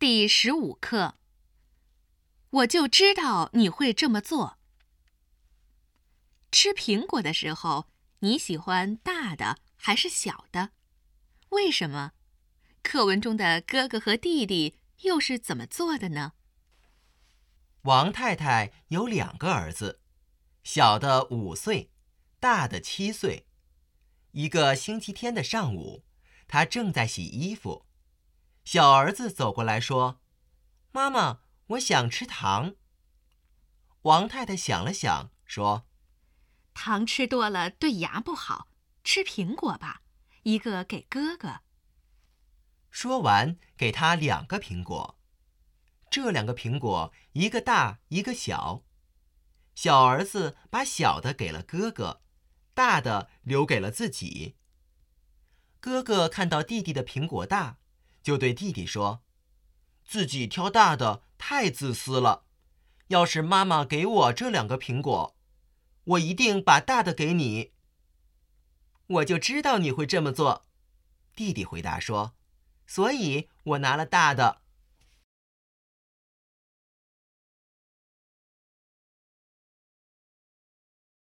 第十五课。我就知道你会这么做。吃苹果的时候，你喜欢大的还是小的？为什么？课文中的哥哥和弟弟又是怎么做的呢？王太太有两个儿子，小的五岁，大的七岁。一个星期天的上午，他正在洗衣服。小儿子走过来说：“妈妈，我想吃糖。”王太太想了想，说：“糖吃多了对牙不好，吃苹果吧，一个给哥哥。”说完，给他两个苹果。这两个苹果，一个大，一个小。小儿子把小的给了哥哥，大的留给了自己。哥哥看到弟弟的苹果大。就对弟弟说：“自己挑大的太自私了。要是妈妈给我这两个苹果，我一定把大的给你。”我就知道你会这么做，弟弟回答说：“所以我拿了大的。”